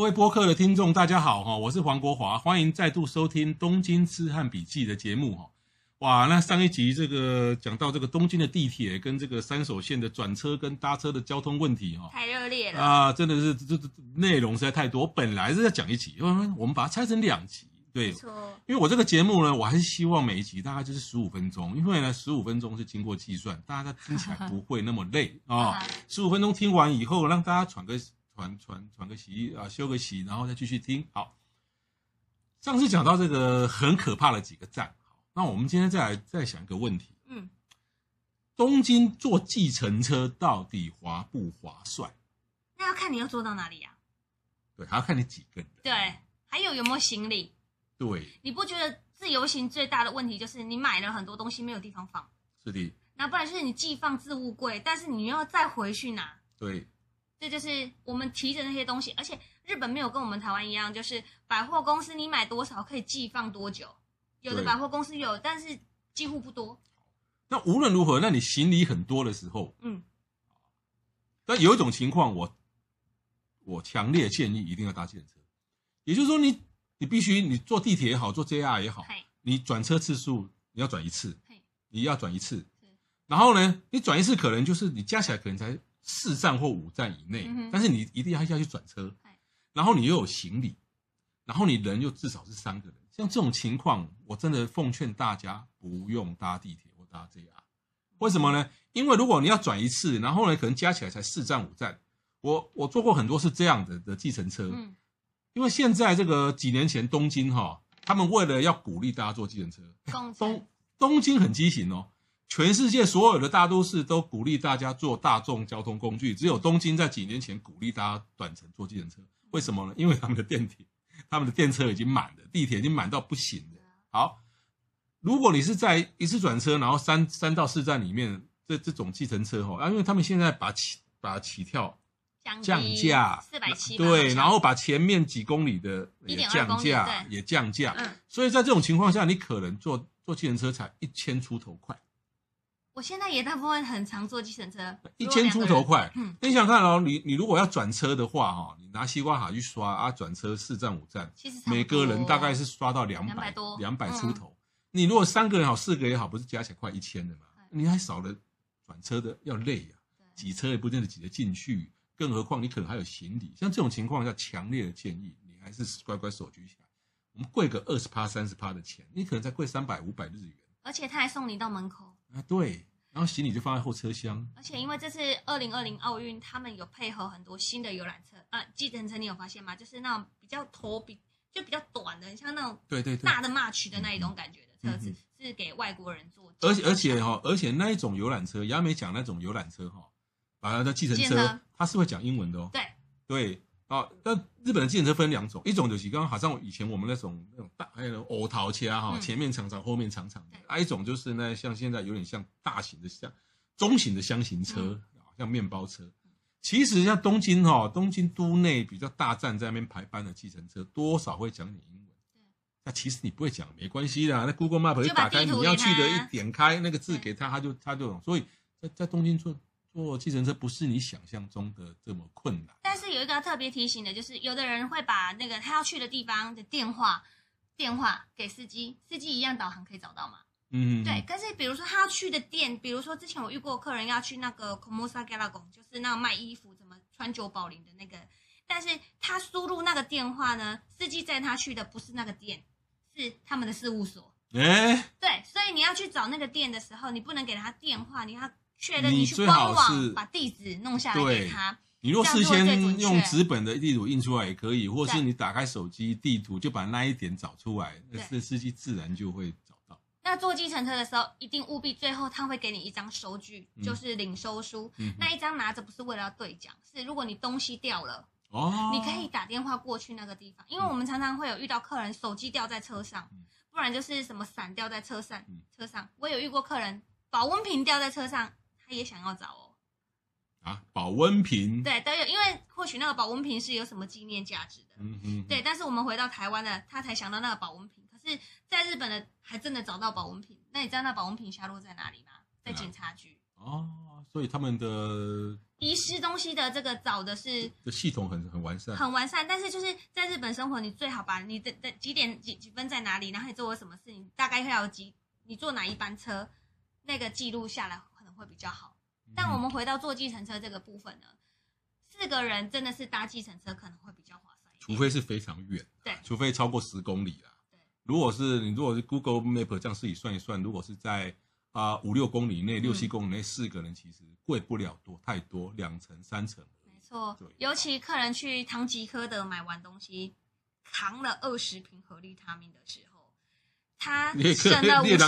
各位播客的听众，大家好哈，我是黄国华，欢迎再度收听《东京痴汉笔记》的节目哈。哇，那上一集这个讲到这个东京的地铁跟这个三手线的转车跟搭车的交通问题哈，太热烈了啊！真的是这这内容实在太多，本来是要讲一集，因为我们把它拆成两集，对，错因为我这个节目呢，我还是希望每一集大概就是十五分钟，因为呢十五分钟是经过计算，大家听起来不会那么累 啊。十五分钟听完以后，让大家喘个喘喘喘个息啊，休个息，然后再继续听。好，上次讲到这个很可怕的几个站。好那我们今天再来再想一个问题，嗯，东京坐计程车到底划不划算？那要看你要坐到哪里呀？对，还要看你几个人。对，还有有没有行李？对，你不觉得自由行最大的问题就是你买了很多东西没有地方放？是的。那不然就是你寄放置物柜，但是你又要再回去拿。对，这就是我们提着那些东西，而且日本没有跟我们台湾一样，就是百货公司你买多少可以寄放多久。有的百货公司有，但是几乎不多。那无论如何，那你行李很多的时候，嗯，但有一种情况，我我强烈建议一定要搭计程车。也就是说你，你你必须你坐地铁也好，坐 JR 也好，你转车次数你要转一次，你要转一次。然后呢，你转一次可能就是你加起来可能才四站或五站以内，嗯、但是你一定要下去转车，然后你又有行李，然后你人又至少是三个人。像这种情况，我真的奉劝大家不用搭地铁或搭 JR。为什么呢？因为如果你要转一次，然后呢，可能加起来才四站五站。我我坐过很多是这样的的计程车。嗯。因为现在这个几年前东京哈，他们为了要鼓励大家坐计程车，东东京很畸形哦。全世界所有的大都市都鼓励大家坐大众交通工具，只有东京在几年前鼓励大家短程坐计程车。为什么呢？因为他们的电铁。他们的电车已经满了，地铁已经满到不行了。好，如果你是在一次转车，然后三三到四站里面，这这种计程车哈，啊，因为他们现在把起把起跳降价四百七，对，然后把前面几公里的也降价也降价，嗯，所以在这种情况下，你可能坐坐计程车才一千出头块。我现在也大部分很常坐计程车，一千出头块。嗯，你想看哦，你你如果要转车的话，哈，你拿西瓜卡去刷啊，转车四站五站，其实每个人大概是刷到两百多，两百出头。你如果三个人好，四个也好，不是加起来快一千的嘛？你还少了转车的要累呀，挤车也不见得挤得进去，更何况你可能还有行李。像这种情况下，强烈的建议你还是乖乖手举起来。我们贵个二十趴、三十趴的钱，你可能才贵三百、五百日元。而且他还送你到门口啊，对，然后行李就放在后车厢。而且因为这次二零二零奥运，他们有配合很多新的游览车啊，计程车你有发现吗？就是那种比较头比就比较短的，像那种对对大的 March 的那一种感觉的车子，是给外国人坐。而且而且哈，而且那一种游览车，亚美讲那种游览车哈，啊，那计程车它是会讲英文的哦。对对。啊，那日本的计程车分两种，一种就是刚刚好像以前我们那种那种大还有欧桃车哈，前面长长，后面长长的；还有一种就是呢，像现在有点像大型的像中型的箱型车，像面包车。其实像东京哈，东京都内比较大站在那边排班的计程车，多少会讲点英文。那其实你不会讲没关系的，那 Google Map 一打开你要去的，一点开那个字给他，他就他就懂。所以在在东京坐。坐计程车不是你想象中的这么困难，但是有一个要特别提醒的，就是有的人会把那个他要去的地方的电话电话给司机，司机一样导航可以找到嘛？嗯，对。但是比如说他要去的店，比如说之前我遇过客人要去那个 Komusa Galagon，就是那个卖衣服、怎么川久保玲的那个，但是他输入那个电话呢，司机载他去的不是那个店，是他们的事务所。哎，对，所以你要去找那个店的时候，你不能给他电话，你要。确认你去官网把地址弄下来给他。你若事先用纸本的地图印出来也可以，或是你打开手机地图就把那一点找出来，那司机自然就会找到。那坐计程车的时候，一定务必最后他会给你一张收据，嗯、就是领收书。嗯、那一张拿着不是为了要兑奖，是如果你东西掉了，哦，你可以打电话过去那个地方，因为我们常常会有遇到客人手机掉在车上，不然就是什么伞掉在车上，车上我有遇过客人保温瓶掉在车上，他也想要找哦。啊，保温瓶对都有，因为或许那个保温瓶是有什么纪念价值的，嗯嗯，对。但是我们回到台湾的，他才想到那个保温瓶。可是，在日本的还真的找到保温瓶。那你知道那保温瓶下落在哪里吗？在警察局。哦，所以他们的遗失东西的这个找的是的系统很很完善，很完善。但是就是在日本生活，你最好把你的的几点几几分在哪里，然后你做过什么事情，大概会有几，你坐哪一班车，那个记录下来会比较好。但我们回到坐计程车这个部分呢，四个人真的是搭计程车可能会比较划算，除非是非常远，对，除非超过十公里啦。对，如果是你如果是 Google Map 这样自己算一算，如果是在啊五六公里内、六七公里内，四个人其实贵不了多太多，两层三层。没错，对，尤其客人去唐吉诃德买完东西，扛了二十瓶合利他命的时候。他省了五十，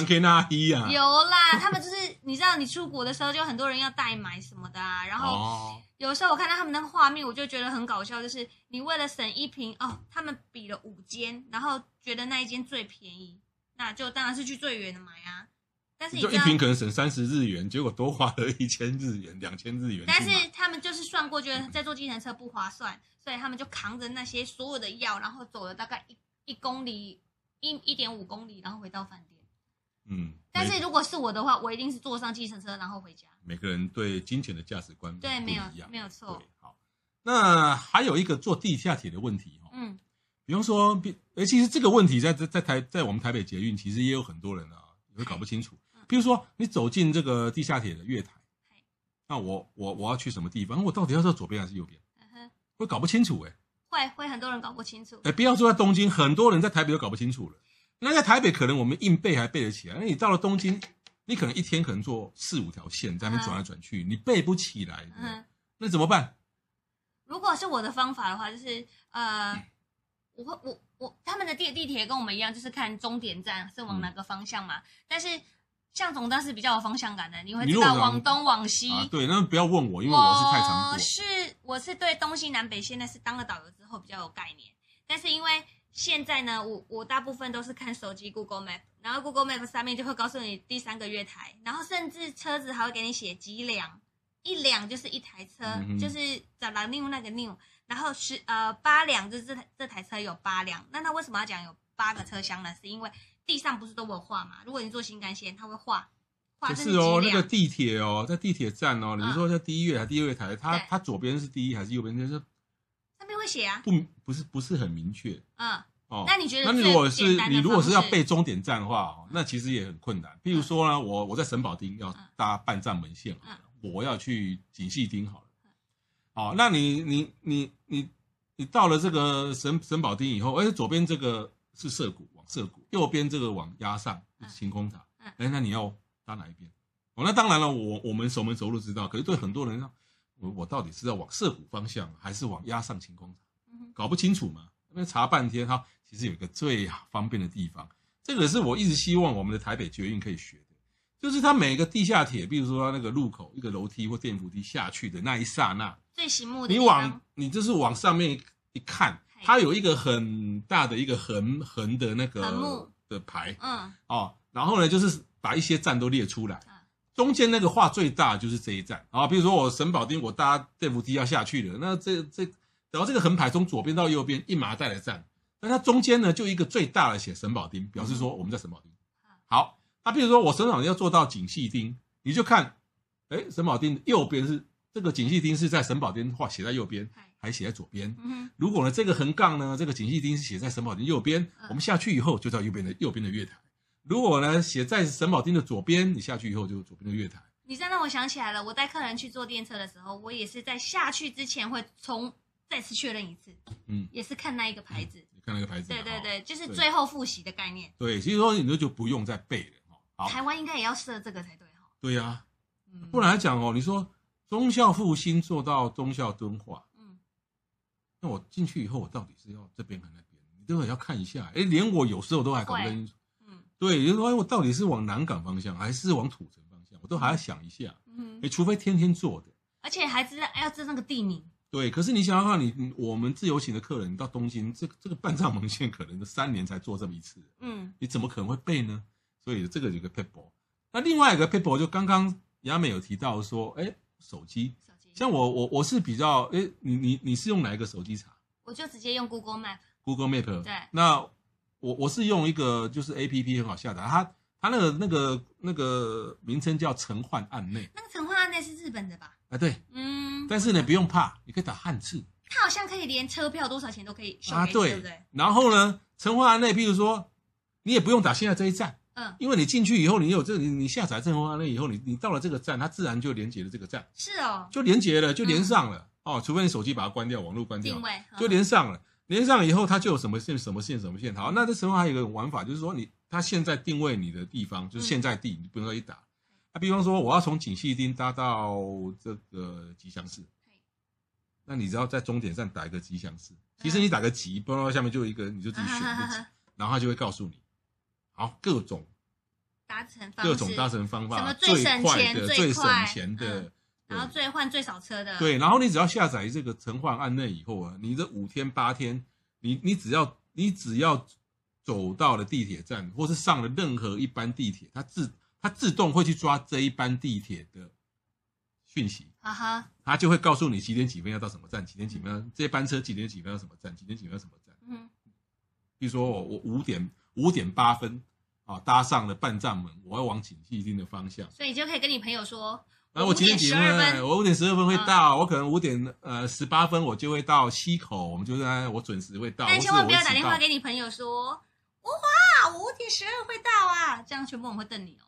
有啦，他们就是你知道，你出国的时候就很多人要代买什么的啊，然后有时候我看到他们那个画面，我就觉得很搞笑，就是你为了省一瓶哦，他们比了五间，然后觉得那一间最便宜，那就当然是去最远的买啊。但是你就一瓶可能省三十日元，结果多花了一千日元、两千日元。但是他们就是算过，觉得在坐计程车不划算，所以他们就扛着那些所有的药，然后走了大概一一公里。一一点五公里，然后回到饭店。嗯，但是如果是我的话，我一定是坐上计程车，然后回家。每个人对金钱的价值观对没有没有错。好，那还有一个坐地下铁的问题哈。嗯，比方说，比诶，其实这个问题在在在台在我们台北捷运，其实也有很多人啊，也搞不清楚。比如说，你走进这个地下铁的月台，那我我我要去什么地方？我到底要坐左边还是右边？嗯哼，会搞不清楚诶。会会很多人搞不清楚，哎，不要说在东京，很多人在台北都搞不清楚了。那在台北可能我们硬背还背得起来，那你到了东京，你可能一天可能坐四五条线在那边转来转去，你背不起来，那怎么办？如果是我的方法的话，就是呃，我会我我他们的地地铁跟我们一样，就是看终点站是往哪个方向嘛，但是。向总当是比较有方向感的，你会知道往东往西。啊、对，那不要问我，因为我是太常过。我是我是对东西南北，现在是当了导游之后比较有概念。但是因为现在呢，我我大部分都是看手机 Google Map，然后 Google Map 上面就会告诉你第三个月台，然后甚至车子还会给你写几辆，一辆就是一台车，嗯、就是找到 new 那个 new，然后十呃八辆就是这台这台车有八辆，那他为什么要讲有八个车厢呢？是因为地上不是都有画嘛？如果你坐新干线，它会画，画是哦。那个地铁哦，在地铁站哦，你是说在第一月台、第二月台，它它左边是第一还是右边？就是上面会写啊，不不是不是很明确。嗯，哦，那你觉得？那如果是你如果是要背终点站的话哦，那其实也很困难。譬如说呢，我我在神保町要搭半站门线，我要去锦细町好了。好，那你你你你你到了这个神神保町以后，哎，左边这个是涩谷往。涩谷右边这个往压上晴空塔，哎、嗯，那你要搭哪一边？哦，那当然了，我我们熟门熟路知道。可是对很多人说，我我到底是要往涩谷方向，还是往压上晴空塔？搞不清楚嘛。那边查半天，哈，其实有一个最方便的地方，这个是我一直希望我们的台北捷运可以学的，就是它每个地下铁，比如说那个路口一个楼梯或电扶梯下去的那一刹那，最醒目的，你往你就是往上面一看。它有一个很大的一个横横的那个的牌，嗯，哦，然后呢，就是把一些站都列出来，中间那个画最大就是这一站啊，比如说我神保丁，我搭电扶梯要下去了，那这这，然后这个横排从左边到右边一麻袋的站，那它中间呢就一个最大的写神保丁，表示说我们在神保丁。好，那比如说我神保丁要做到景细丁，你就看，哎，神保丁右边是这个景细丁是在神保丁画写在右边。还写在左边。如果呢，这个横杠呢，这个景细丁是写在神保丁右边，我们下去以后就到右边的右边的月台。如果呢，写在神保町的左边，你下去以后就是左边的月台。你这样让我想起来了，我带客人去坐电车的时候，我也是在下去之前会从再次确认一次，嗯，也是看那一个牌子，看那个牌子，对对对，就是最后复习的概念。对，其实说你这就不用再背了。好，台湾应该也要设这个才对哈。对呀，不然来讲哦，你说忠孝复兴做到忠孝敦化。嗯那我进去以后，我到底是要这边还是那边？你都得要看一下。哎，连我有时候都还搞不清楚。嗯，对，就是说，哎，我到底是往南港方向，还是往土城方向？我都还要想一下。嗯，哎，除非天天坐的，而且还知道要知道那个地名。对，可是你想想看，你我们自由行的客人到东京，这这个半藏门线可能三年才做这么一次，嗯，你怎么可能会背呢？所以这个有个 paper。那另外一个 paper，就刚刚雅美有提到说，哎，手机，手机，像我我我是比较，哎，你你你是用哪一个手机查？我就直接用 Google Map。Google Map。对。那我我是用一个就是 A P P 很好下载，它它那个那个那个名称叫陈焕案内。那个陈焕案内是日本的吧？啊，对，嗯。但是呢，不用怕，你可以打汉字。它好像可以连车票多少钱都可以啊，对，对不对？然后呢，陈焕案内，譬如说，你也不用打现在这一站。嗯，因为你进去以后，你有这，你你下载这个案内以后，你你到了这个站，它自然就连接了这个站。是哦，就连接了，就连上了。嗯、哦，除非你手机把它关掉，网络关掉，定位就连上了。连上以后，它就有什么线、什么线、什么线。好，那这时候还有一个玩法，就是说你它现在定位你的地方，就是现在地，嗯、你不用再去打。那比方说，我要从锦溪町搭到这个吉祥寺，那你只要在终点站打一个吉祥寺，其实你打个吉，不知道下面就有一个，你就自己选一个吉，然后它就会告诉你，好各种。达成各种达成方法，最省钱的、最省钱的，嗯、然后最换最少车的。对，然后你只要下载这个陈换案内以后啊，你这五天八天，你你只要你只要走到了地铁站，或是上了任何一班地铁，它自它自动会去抓这一班地铁的讯息，啊哈，它就会告诉你几点几分要到什么站，几点几分、嗯、这班车几点几分要什么站，几点几分要什么站。嗯，比如说我我五点五点八分。啊，搭上了半站门，我要往景气町的方向，所以你就可以跟你朋友说，那我几点几分？我五点十二分会到，我可能五点呃十八分我就会到溪口，我们就在我准时会到。但千万不要打电话给你朋友说，吴华，我五点十二会到啊，这样全部人会瞪你哦。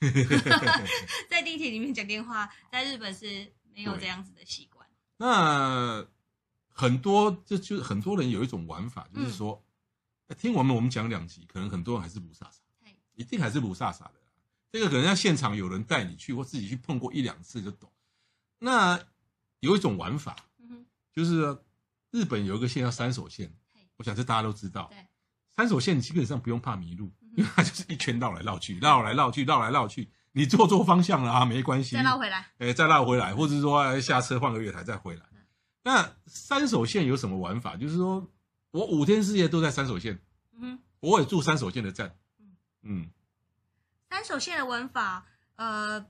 在地铁里面讲电话，在日本是没有这样子的习惯。那很多就就很多人有一种玩法，就是说。听我们我们讲两集，可能很多人还是不傻傻，一定还是不傻傻的。这个可能要现场有人带你去，或自己去碰过一两次就懂。那有一种玩法，就是日本有一个线叫三手线，我想这大家都知道。三手线基本上不用怕迷路，因为它就是一圈绕来绕去，绕来绕去，绕来绕去，你做错方向了啊，没关系，再绕回来，哎，再绕回来，或者说下车换个月台再回来。那三手线有什么玩法？就是说。我五天四夜都在三手线，嗯，我也住三手线的站，嗯，山手线的玩法，呃，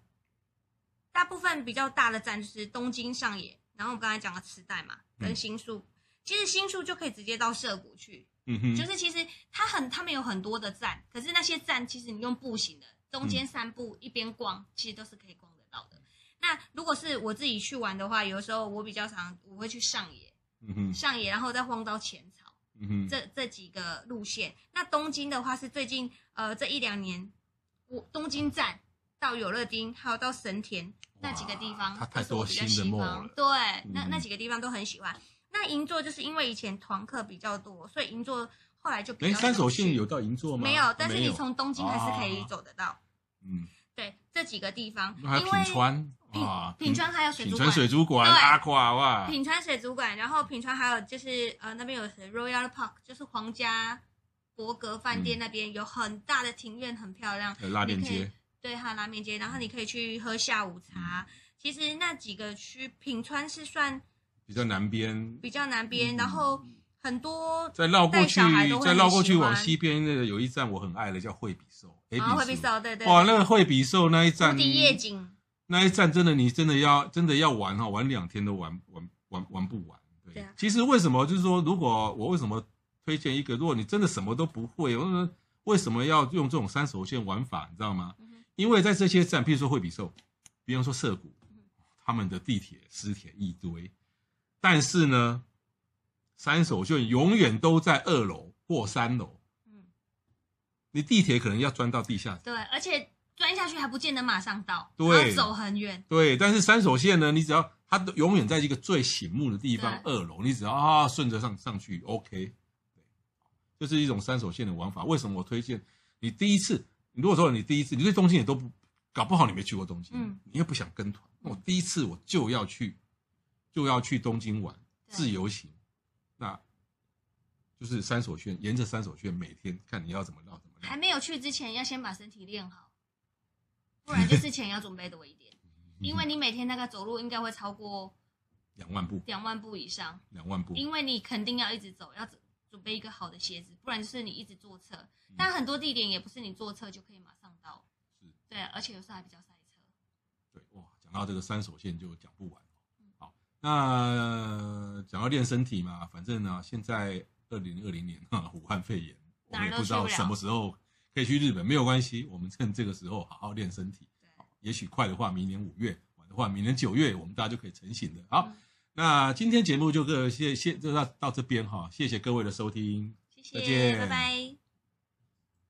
大部分比较大的站就是东京上野，然后我刚才讲的池袋嘛，跟新宿，嗯、其实新宿就可以直接到涩谷去，嗯哼，就是其实它很，他们有很多的站，可是那些站其实你用步行的，中间散步一边逛，其实都是可以逛得到的。那如果是我自己去玩的话，有的时候我比较常我会去上野，嗯哼，上野然后再晃到浅草。嗯哼，这这几个路线，那东京的话是最近呃这一两年，我东京站到有乐町，还有到神田那几个地方，它太多新的梦了。对，那那几个地方都很喜欢。那银座就是因为以前团客比较多，所以银座后来就比较。山手线有到银座吗？没有，但是你从东京还是可以走得到。嗯，对，这几个地方，还有品川。啊，品川还有水族馆，品川水族馆，阿夸哇！品川水族馆，然后品川还有就是呃那边有 Royal Park，就是皇家伯格饭店那边有很大的庭院，很漂亮。拉面街，对，还有拉面街，然后你可以去喝下午茶。其实那几个区，品川是算比较南边，比较南边，然后很多再绕过去，再绕过去往西边那个有一站我很爱的叫惠比寿，啊，惠比寿，对对，哇，那个惠比寿那一站，无敌夜景。那一站真的，你真的要真的要玩哈，玩两天都玩玩玩玩不完。对，对啊、其实为什么就是说，如果我为什么推荐一个，如果你真的什么都不会，为什么要用这种三手线玩法，你知道吗？因为在这些站，譬如说惠比寿，比方说涩谷，他们的地铁私铁一堆，但是呢，三手线永远都在二楼或三楼。嗯，你地铁可能要钻到地下。对，而且。钻下去还不见得马上到，对，要走很远。对，但是三手线呢，你只要它永远在一个最醒目的地方，二楼，你只要啊顺着上上去，OK。对，就是一种三手线的玩法。为什么我推荐你第一次？如果说你第一次，你对东京也都不搞不好，你没去过东京，嗯，你又不想跟团，那我第一次我就要去，就要去东京玩自由行，那就是三手线，沿着三手线，每天看你要怎么绕，怎么绕。还没有去之前，要先把身体练好。不然就是钱要准备多一点，因为你每天大概走路应该会超过两万步，两万步以上，两万步，因为你肯定要一直走，要准备一个好的鞋子，不然就是你一直坐车。嗯、但很多地点也不是你坐车就可以马上到，是，对，而且有时候还比较塞车。对，哇，讲到这个三手线就讲不完。好，那讲到练身体嘛，反正呢，现在二零二零年哈，武汉肺炎，我们也不知道什么时候可以去日本，没有关系，我们趁这个时候好好练身体。对，也许快的话，明年五月；晚的话，明年九月，我们大家就可以成型的。好。嗯那今天节目就各谢谢就到到这边哈，谢谢各位的收听，谢谢，再见，拜拜。